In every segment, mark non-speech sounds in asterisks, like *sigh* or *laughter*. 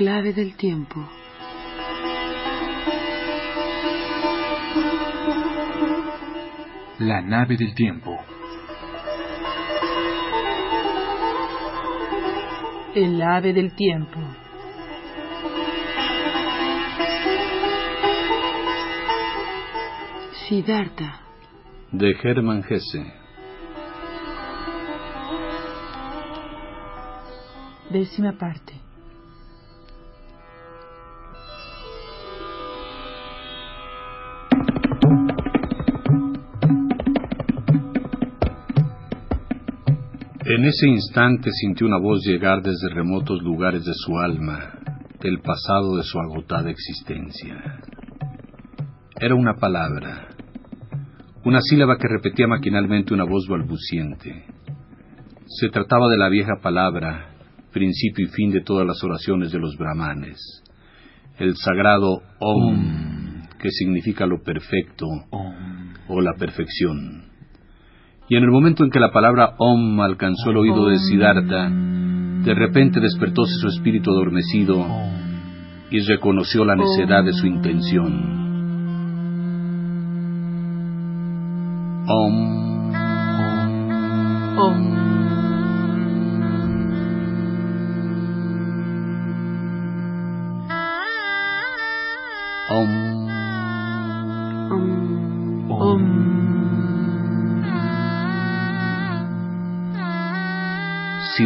Clave del tiempo. La nave del tiempo. El ave del tiempo. Siddhartha. De Hermann Hesse. Décima parte. En ese instante sintió una voz llegar desde remotos lugares de su alma, del pasado de su agotada existencia. Era una palabra, una sílaba que repetía maquinalmente una voz balbuciente. Se trataba de la vieja palabra, principio y fin de todas las oraciones de los brahmanes, el sagrado Om, que significa lo perfecto o la perfección. Y en el momento en que la palabra Om alcanzó el oído de Siddhartha, de repente despertóse su espíritu adormecido y reconoció la necedad de su intención. Om.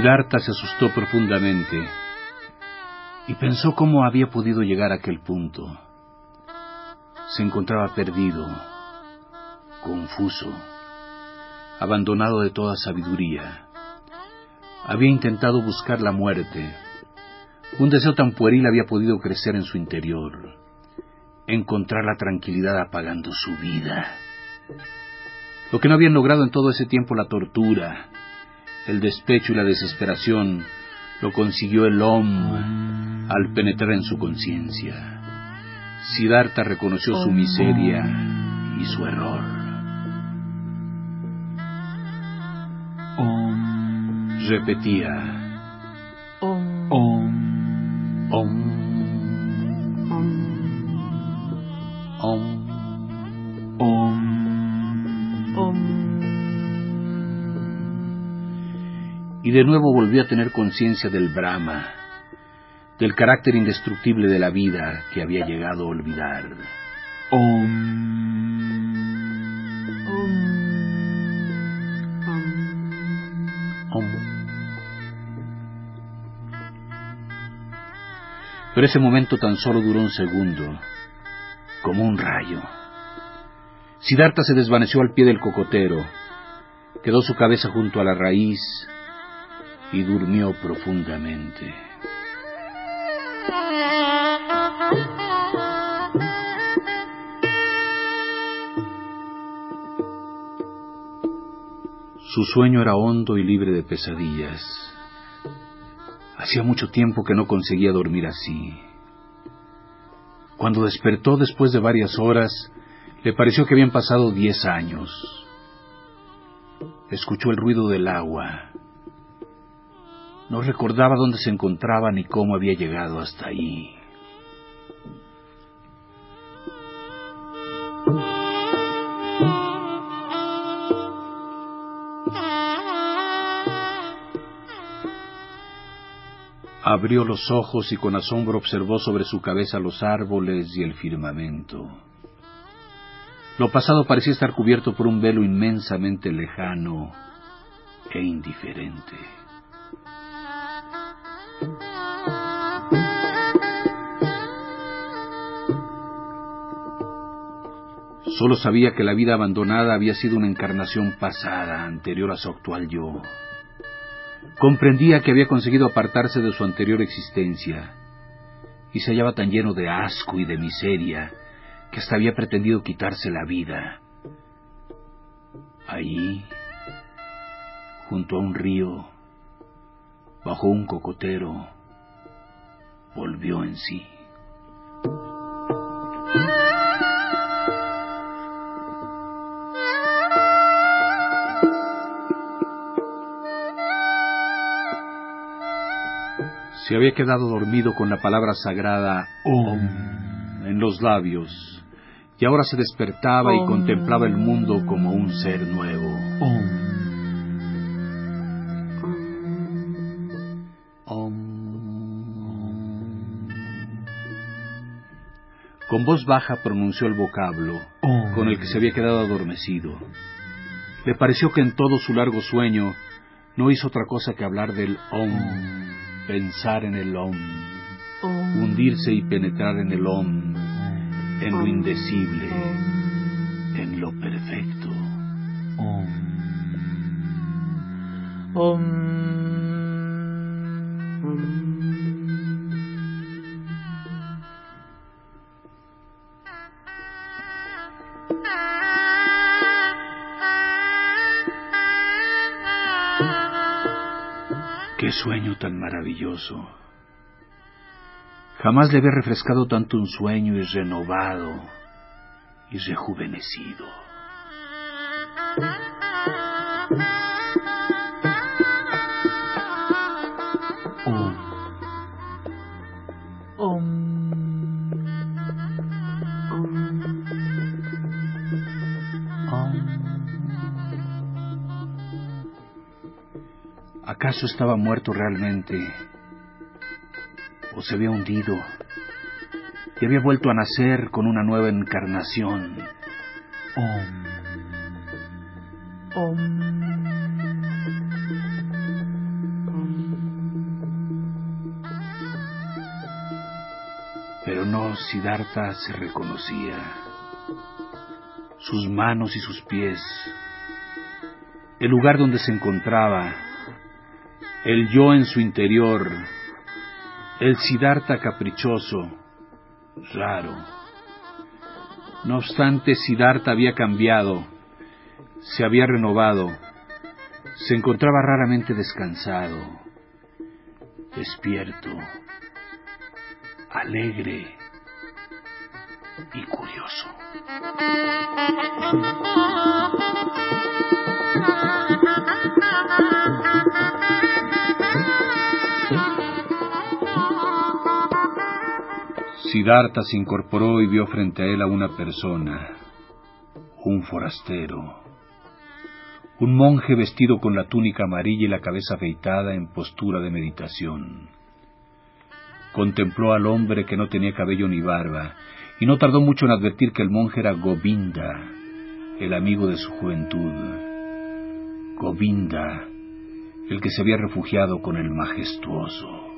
Siddhartha se asustó profundamente y pensó cómo había podido llegar a aquel punto. Se encontraba perdido, confuso, abandonado de toda sabiduría. Había intentado buscar la muerte. Un deseo tan pueril había podido crecer en su interior, encontrar la tranquilidad apagando su vida. Lo que no habían logrado en todo ese tiempo la tortura, el despecho y la desesperación, lo consiguió el Om al penetrar en su conciencia. Siddhartha reconoció su miseria y su error. Repetía. Om. Om. Om. Om. Om. Y de nuevo volvió a tener conciencia del Brahma, del carácter indestructible de la vida que había llegado a olvidar. Om. Pero ese momento tan solo duró un segundo, como un rayo. Siddhartha se desvaneció al pie del cocotero, quedó su cabeza junto a la raíz y durmió profundamente. Su sueño era hondo y libre de pesadillas. Hacía mucho tiempo que no conseguía dormir así. Cuando despertó después de varias horas, le pareció que habían pasado diez años. Escuchó el ruido del agua. No recordaba dónde se encontraba ni cómo había llegado hasta ahí. Abrió los ojos y con asombro observó sobre su cabeza los árboles y el firmamento. Lo pasado parecía estar cubierto por un velo inmensamente lejano e indiferente. Solo sabía que la vida abandonada había sido una encarnación pasada, anterior a su actual yo. Comprendía que había conseguido apartarse de su anterior existencia y se hallaba tan lleno de asco y de miseria que hasta había pretendido quitarse la vida. Ahí, junto a un río, bajo un cocotero, volvió en sí. Se había quedado dormido con la palabra sagrada Om. En los labios y ahora se despertaba y Om. contemplaba el mundo como un ser nuevo. Con voz baja pronunció el vocablo con el que se había quedado adormecido. Le pareció que en todo su largo sueño no hizo otra cosa que hablar del Om, pensar en el Om, Om. hundirse y penetrar en el Om, en lo indecible, Om. en lo perfecto. Sueño tan maravilloso. Jamás le había refrescado tanto un sueño y renovado y rejuvenecido. ¿Acaso estaba muerto realmente? ¿O se había hundido? Y había vuelto a nacer con una nueva encarnación. Pero no, Siddhartha se reconocía. Sus manos y sus pies, el lugar donde se encontraba, el yo en su interior, el Siddhartha caprichoso, raro. No obstante, Siddhartha había cambiado, se había renovado, se encontraba raramente descansado, despierto, alegre y curioso. Siddhartha se incorporó y vio frente a él a una persona, un forastero, un monje vestido con la túnica amarilla y la cabeza afeitada en postura de meditación. Contempló al hombre que no tenía cabello ni barba, y no tardó mucho en advertir que el monje era Govinda, el amigo de su juventud. Govinda, el que se había refugiado con el majestuoso.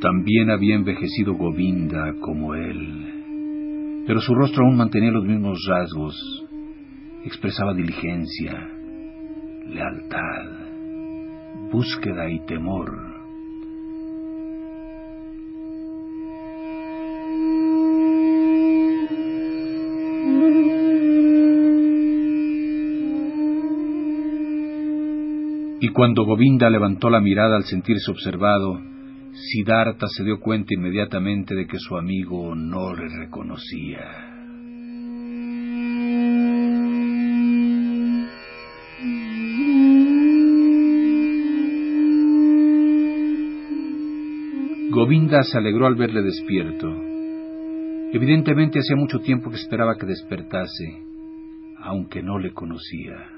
También había envejecido Govinda como él, pero su rostro aún mantenía los mismos rasgos. Expresaba diligencia, lealtad, búsqueda y temor. Y cuando Govinda levantó la mirada al sentirse observado, Siddhartha se dio cuenta inmediatamente de que su amigo no le reconocía. Govinda se alegró al verle despierto. Evidentemente hacía mucho tiempo que esperaba que despertase, aunque no le conocía.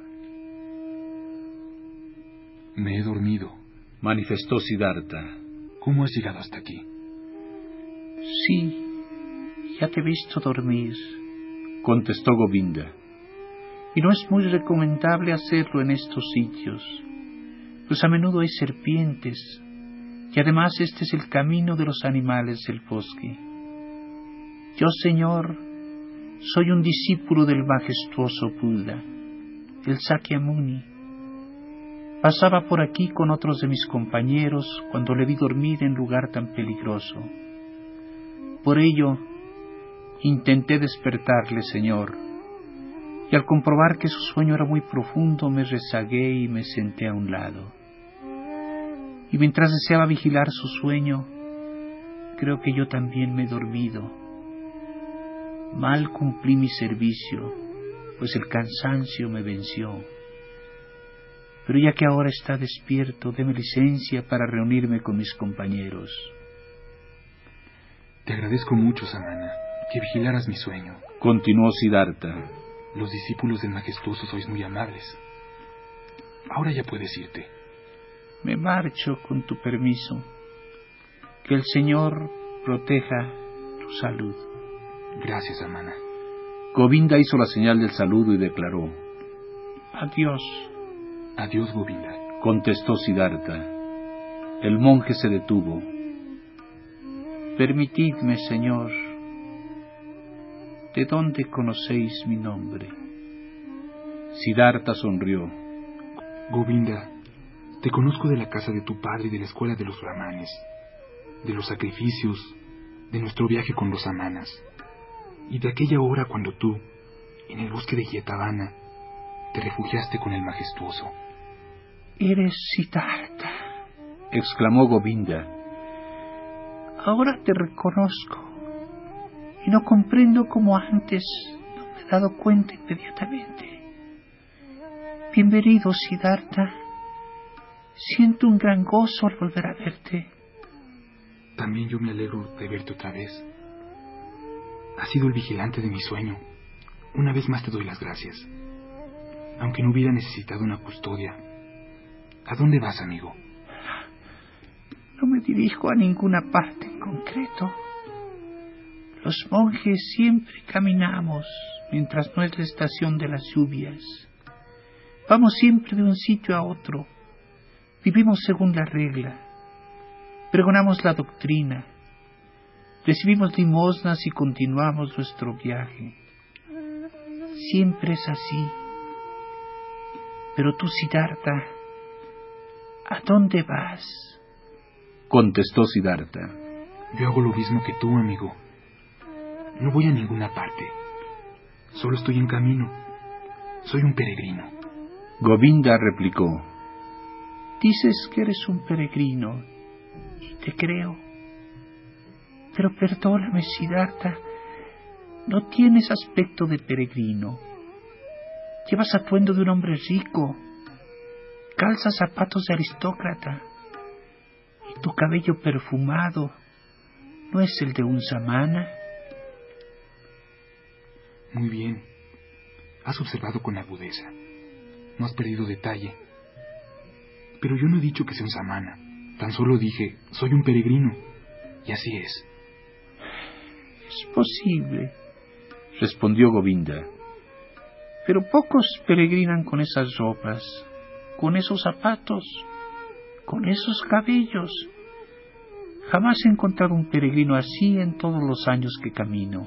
Me he dormido. Manifestó Siddhartha. ¿Cómo has llegado hasta aquí? Sí, ya te he visto dormir, contestó Govinda. Y no es muy recomendable hacerlo en estos sitios, pues a menudo hay serpientes, Y además este es el camino de los animales del bosque. Yo, Señor, soy un discípulo del majestuoso Buda, el Sakyamuni. Pasaba por aquí con otros de mis compañeros cuando le vi dormir en lugar tan peligroso. Por ello, intenté despertarle, Señor, y al comprobar que su sueño era muy profundo me rezagué y me senté a un lado. Y mientras deseaba vigilar su sueño, creo que yo también me he dormido. Mal cumplí mi servicio, pues el cansancio me venció. Pero ya que ahora está despierto, déme licencia para reunirme con mis compañeros. Te agradezco mucho, Samana, que vigilaras mi sueño. Continuó Siddhartha. Los discípulos del majestuoso sois muy amables. Ahora ya puedes irte. Me marcho con tu permiso. Que el Señor proteja tu salud. Gracias, Amana. Govinda hizo la señal del saludo y declaró: Adiós. Adiós, Govinda. Contestó Siddhartha. El monje se detuvo. Permitidme, Señor. ¿De dónde conocéis mi nombre? Siddhartha sonrió. Govinda, te conozco de la casa de tu padre y de la escuela de los brahmanes, de los sacrificios, de nuestro viaje con los amanas, y de aquella hora cuando tú, en el bosque de Yetavana, te refugiaste con el majestuoso. Eres Siddhartha, exclamó Govinda. Ahora te reconozco y no comprendo como antes no me he dado cuenta inmediatamente. Bienvenido, Siddhartha. Siento un gran gozo al volver a verte. También yo me alegro de verte otra vez. Has sido el vigilante de mi sueño. Una vez más te doy las gracias. Aunque no hubiera necesitado una custodia. ¿A dónde vas, amigo? No me dirijo a ninguna parte en concreto. Los monjes siempre caminamos mientras no es la estación de las lluvias. Vamos siempre de un sitio a otro. Vivimos según la regla. Pregonamos la doctrina. Recibimos limosnas y continuamos nuestro viaje. Siempre es así. Pero tú, Siddhartha, ¿a dónde vas? Contestó Siddhartha. Yo hago lo mismo que tú, amigo. No voy a ninguna parte. Solo estoy en camino. Soy un peregrino. Govinda replicó. Dices que eres un peregrino y te creo. Pero perdóname, Siddhartha, no tienes aspecto de peregrino. Llevas atuendo de un hombre rico, calzas zapatos de aristócrata y tu cabello perfumado no es el de un samana. Muy bien. Has observado con agudeza. No has perdido detalle. Pero yo no he dicho que sea un samana. Tan solo dije, soy un peregrino. Y así es. Es posible, respondió Govinda. Pero pocos peregrinan con esas ropas, con esos zapatos, con esos cabellos. Jamás he encontrado un peregrino así en todos los años que camino.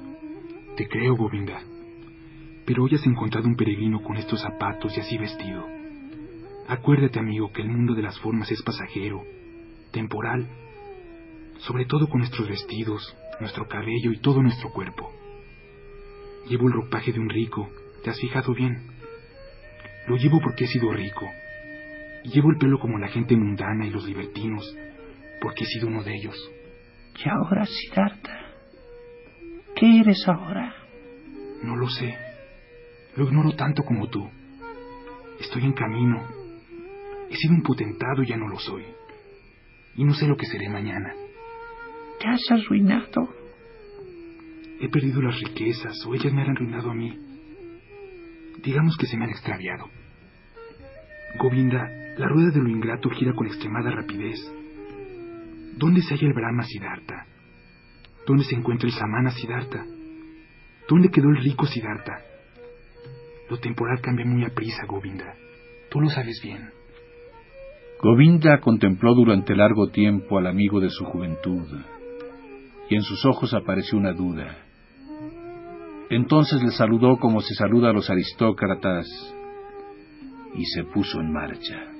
Te creo, Govinda. Pero hoy has encontrado un peregrino con estos zapatos y así vestido. Acuérdate, amigo, que el mundo de las formas es pasajero, temporal, sobre todo con nuestros vestidos, nuestro cabello y todo nuestro cuerpo. Llevo el ropaje de un rico, ¿te has fijado bien? Lo llevo porque he sido rico. Y llevo el pelo como la gente mundana y los libertinos, porque he sido uno de ellos. ¿Y ahora, Siddhartha? ¿Qué eres ahora? No lo sé. Lo ignoro tanto como tú. Estoy en camino. He sido un potentado y ya no lo soy. Y no sé lo que seré mañana. ¿Te has arruinado? He perdido las riquezas o ellas me han arruinado a mí. Digamos que se me han extraviado. Govinda, la rueda de lo ingrato gira con extremada rapidez. ¿Dónde se halla el Brahma Siddhartha? ¿Dónde se encuentra el Samana Siddhartha? ¿Dónde quedó el rico Siddhartha? Lo temporal cambia muy a prisa, Govinda. Tú lo sabes bien. Govinda contempló durante largo tiempo al amigo de su juventud, y en sus ojos apareció una duda. Entonces le saludó como se saluda a los aristócratas y se puso en marcha.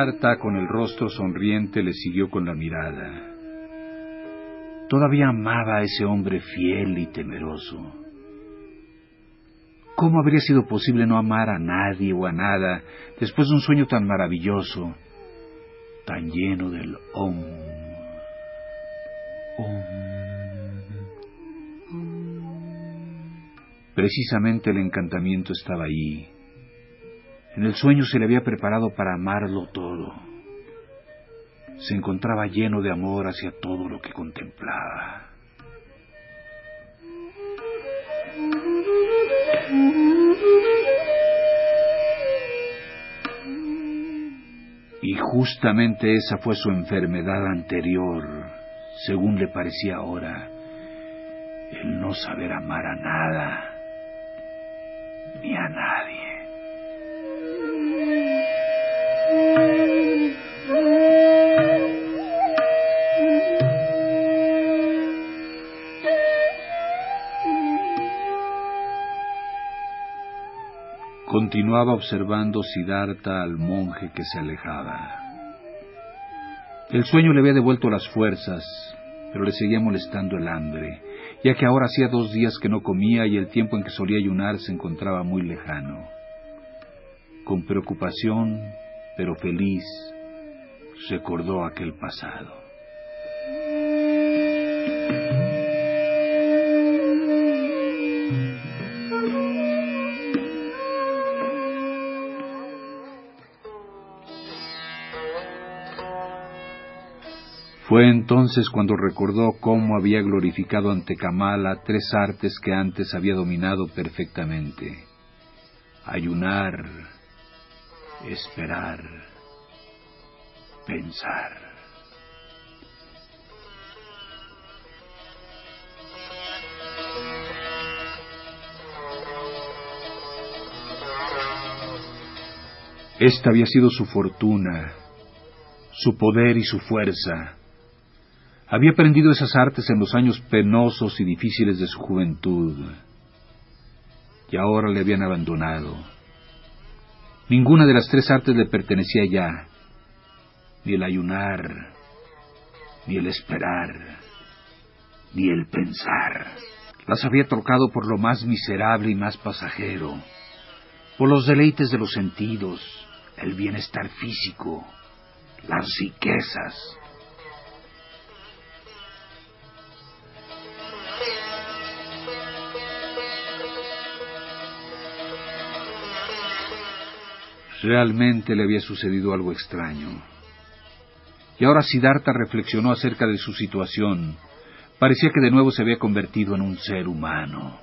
Siddhartha, con el rostro sonriente, le siguió con la mirada. Todavía amaba a ese hombre fiel y temeroso. ¿Cómo habría sido posible no amar a nadie o a nada después de un sueño tan maravilloso, tan lleno del Om? Precisamente el encantamiento estaba ahí. En el sueño se le había preparado para amarlo todo. Se encontraba lleno de amor hacia todo lo que contemplaba. Y justamente esa fue su enfermedad anterior, según le parecía ahora, el no saber amar a nada ni a nadie. Continuaba observando Siddhartha al monje que se alejaba. El sueño le había devuelto las fuerzas, pero le seguía molestando el hambre, ya que ahora hacía dos días que no comía y el tiempo en que solía ayunar se encontraba muy lejano. Con preocupación, pero feliz, recordó aquel pasado. Fue entonces cuando recordó cómo había glorificado ante Kamala tres artes que antes había dominado perfectamente. Ayunar, esperar, pensar. Esta había sido su fortuna, su poder y su fuerza había aprendido esas artes en los años penosos y difíciles de su juventud, y ahora le habían abandonado. Ninguna de las tres artes le pertenecía ya, ni el ayunar, ni el esperar, ni el pensar. Las había trocado por lo más miserable y más pasajero, por los deleites de los sentidos, el bienestar físico, las riquezas, Realmente le había sucedido algo extraño. Y ahora Siddhartha reflexionó acerca de su situación. Parecía que de nuevo se había convertido en un ser humano.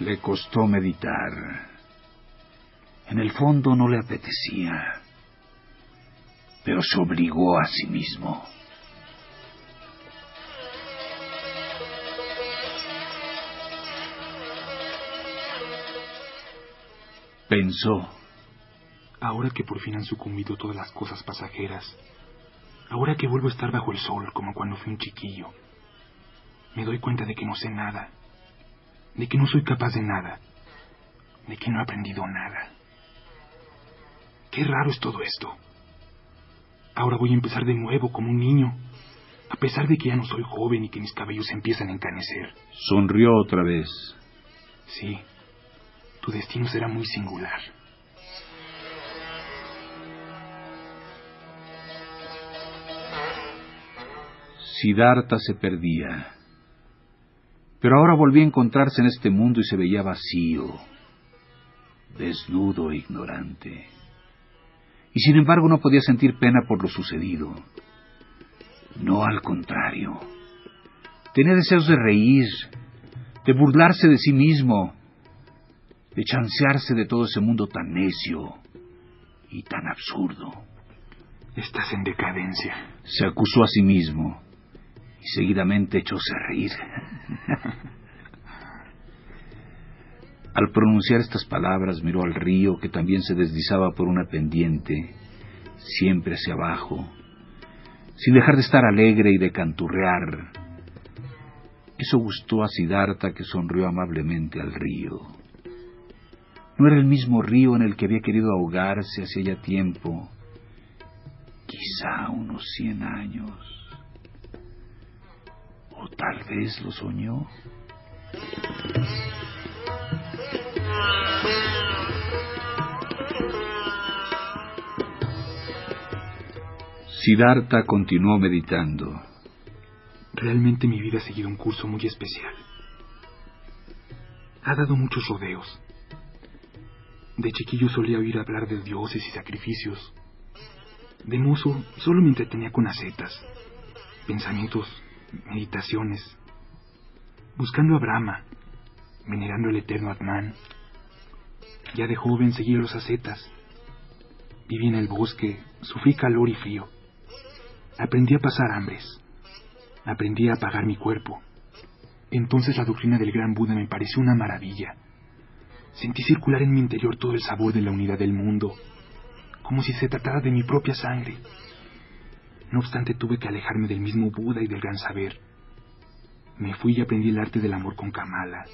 Le costó meditar. En el fondo no le apetecía, pero se obligó a sí mismo. Pensó. Ahora que por fin han sucumbido todas las cosas pasajeras, ahora que vuelvo a estar bajo el sol como cuando fui un chiquillo, me doy cuenta de que no sé nada, de que no soy capaz de nada, de que no he aprendido nada. Qué raro es todo esto. Ahora voy a empezar de nuevo como un niño, a pesar de que ya no soy joven y que mis cabellos empiezan a encanecer. Sonrió otra vez. Sí, destino será muy singular. Siddhartha se perdía. Pero ahora volvía a encontrarse en este mundo y se veía vacío, desnudo e ignorante. Y sin embargo no podía sentir pena por lo sucedido. No al contrario. Tenía deseos de reír, de burlarse de sí mismo, de chancearse de todo ese mundo tan necio y tan absurdo. Estás en decadencia. Se acusó a sí mismo y seguidamente echóse a reír. *laughs* Al pronunciar estas palabras miró al río que también se deslizaba por una pendiente, siempre hacia abajo, sin dejar de estar alegre y de canturrear. Eso gustó a Siddhartha que sonrió amablemente al río. No era el mismo río en el que había querido ahogarse hacía ya tiempo, quizá unos cien años. O tal vez lo soñó. Siddhartha continuó meditando. Realmente mi vida ha seguido un curso muy especial. Ha dado muchos rodeos. De chiquillo solía oír hablar de dioses y sacrificios. De mozo solo me entretenía con acetas, pensamientos, meditaciones, buscando a Brahma, venerando el eterno Atman. Ya de joven seguía los acetas. Viví en el bosque, sufrí calor y frío. Aprendí a pasar hambres. Aprendí a apagar mi cuerpo. Entonces la doctrina del gran Buda me pareció una maravilla. Sentí circular en mi interior todo el sabor de la unidad del mundo, como si se tratara de mi propia sangre. No obstante, tuve que alejarme del mismo Buda y del gran saber. Me fui y aprendí el arte del amor con Kamala,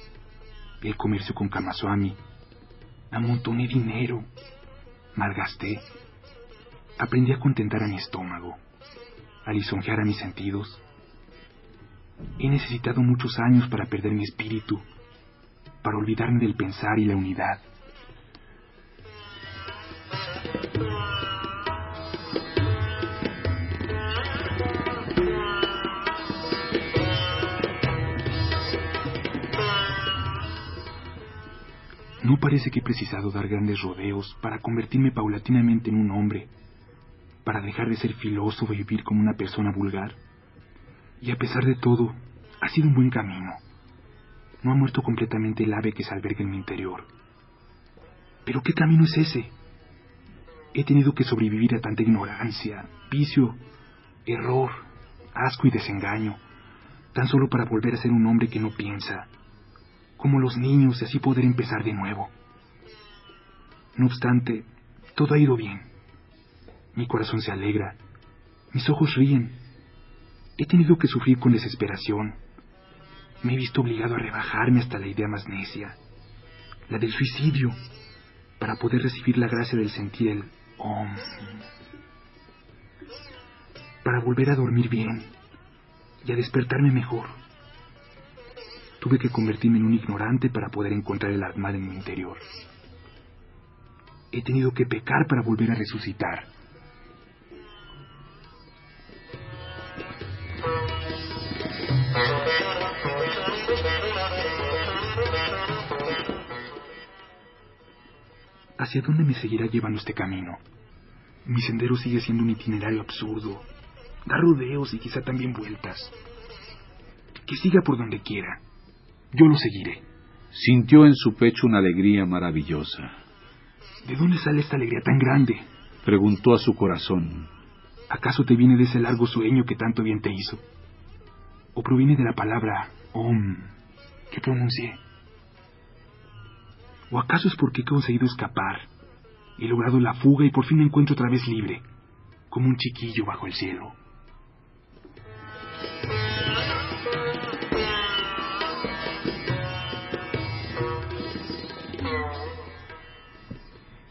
el comercio con Kamaswami. Amontoné dinero, malgasté. Aprendí a contentar a mi estómago a lisonjear a mis sentidos. He necesitado muchos años para perder mi espíritu, para olvidarme del pensar y la unidad. No parece que he precisado dar grandes rodeos para convertirme paulatinamente en un hombre para dejar de ser filósofo y vivir como una persona vulgar. Y a pesar de todo, ha sido un buen camino. No ha muerto completamente el ave que se alberga en mi interior. Pero ¿qué camino es ese? He tenido que sobrevivir a tanta ignorancia, vicio, error, asco y desengaño, tan solo para volver a ser un hombre que no piensa, como los niños y así poder empezar de nuevo. No obstante, todo ha ido bien. Mi corazón se alegra. Mis ojos ríen. He tenido que sufrir con desesperación. Me he visto obligado a rebajarme hasta la idea más necia, la del suicidio, para poder recibir la gracia del sentir el Om. Para volver a dormir bien y a despertarme mejor. Tuve que convertirme en un ignorante para poder encontrar el Atman en mi interior. He tenido que pecar para volver a resucitar. ¿Hacia dónde me seguirá llevando este camino? Mi sendero sigue siendo un itinerario absurdo. Da rodeos y quizá también vueltas. Que siga por donde quiera. Yo lo seguiré. Sintió en su pecho una alegría maravillosa. ¿De dónde sale esta alegría tan grande? Preguntó a su corazón. ¿Acaso te viene de ese largo sueño que tanto bien te hizo? ¿O proviene de la palabra Om que pronuncié? ¿O acaso es porque he conseguido escapar? He logrado la fuga y por fin me encuentro otra vez libre, como un chiquillo bajo el cielo.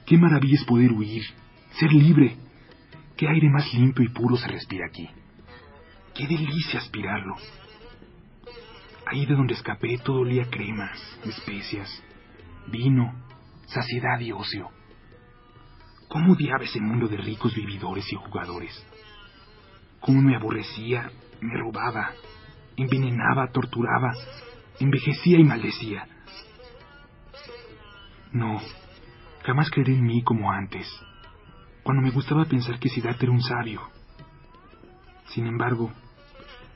Qué maravilla es poder huir, ser libre. Qué aire más limpio y puro se respira aquí. Qué delicia aspirarlo. Ahí de donde escapé todo olía cremas, especias, vino, saciedad y ocio. ¿Cómo odiaba ese mundo de ricos vividores y jugadores? ¿Cómo me aborrecía, me robaba, envenenaba, torturaba, envejecía y maldecía? No, jamás creeré en mí como antes, cuando me gustaba pensar que Siddhartha era un sabio. Sin embargo,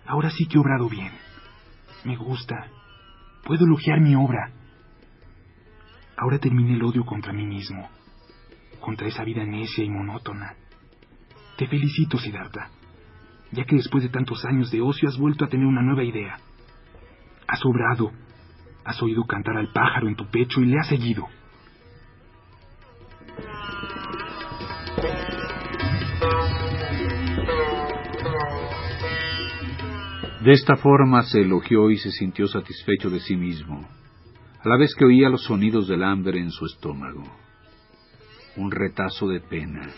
ahora sí que he obrado bien. Me gusta, Puedo elogiar mi obra. Ahora terminé el odio contra mí mismo, contra esa vida necia y monótona. Te felicito, Siddhartha, ya que después de tantos años de ocio has vuelto a tener una nueva idea. Has obrado, has oído cantar al pájaro en tu pecho y le has seguido. De esta forma se elogió y se sintió satisfecho de sí mismo, a la vez que oía los sonidos del hambre en su estómago. Un retazo de pena,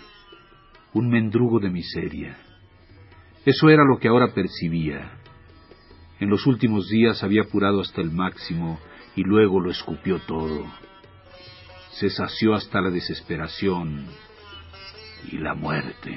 un mendrugo de miseria. Eso era lo que ahora percibía. En los últimos días había apurado hasta el máximo y luego lo escupió todo. Se sació hasta la desesperación y la muerte.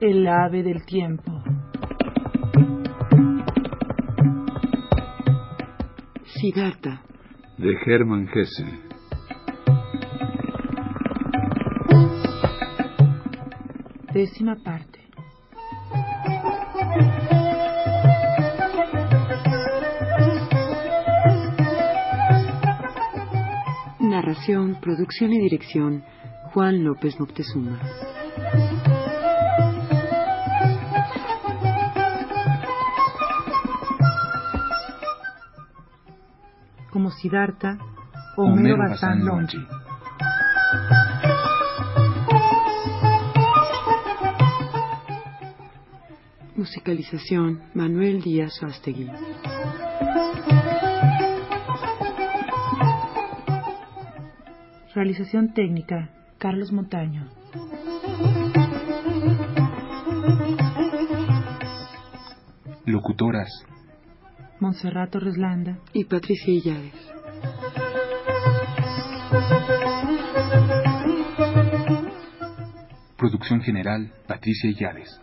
El ave del tiempo. Siddhartha. De Hermann Hesse. Décima parte. Narración, producción y dirección, Juan López Moctezuma. Como Siddhartha, Homero Bazán Longi. Musicalización, Manuel Díaz Astegui. Realización técnica, Carlos Montaño. Locutoras. Montserrat Reslanda y Patricia Illares. Producción general, Patricia Illares.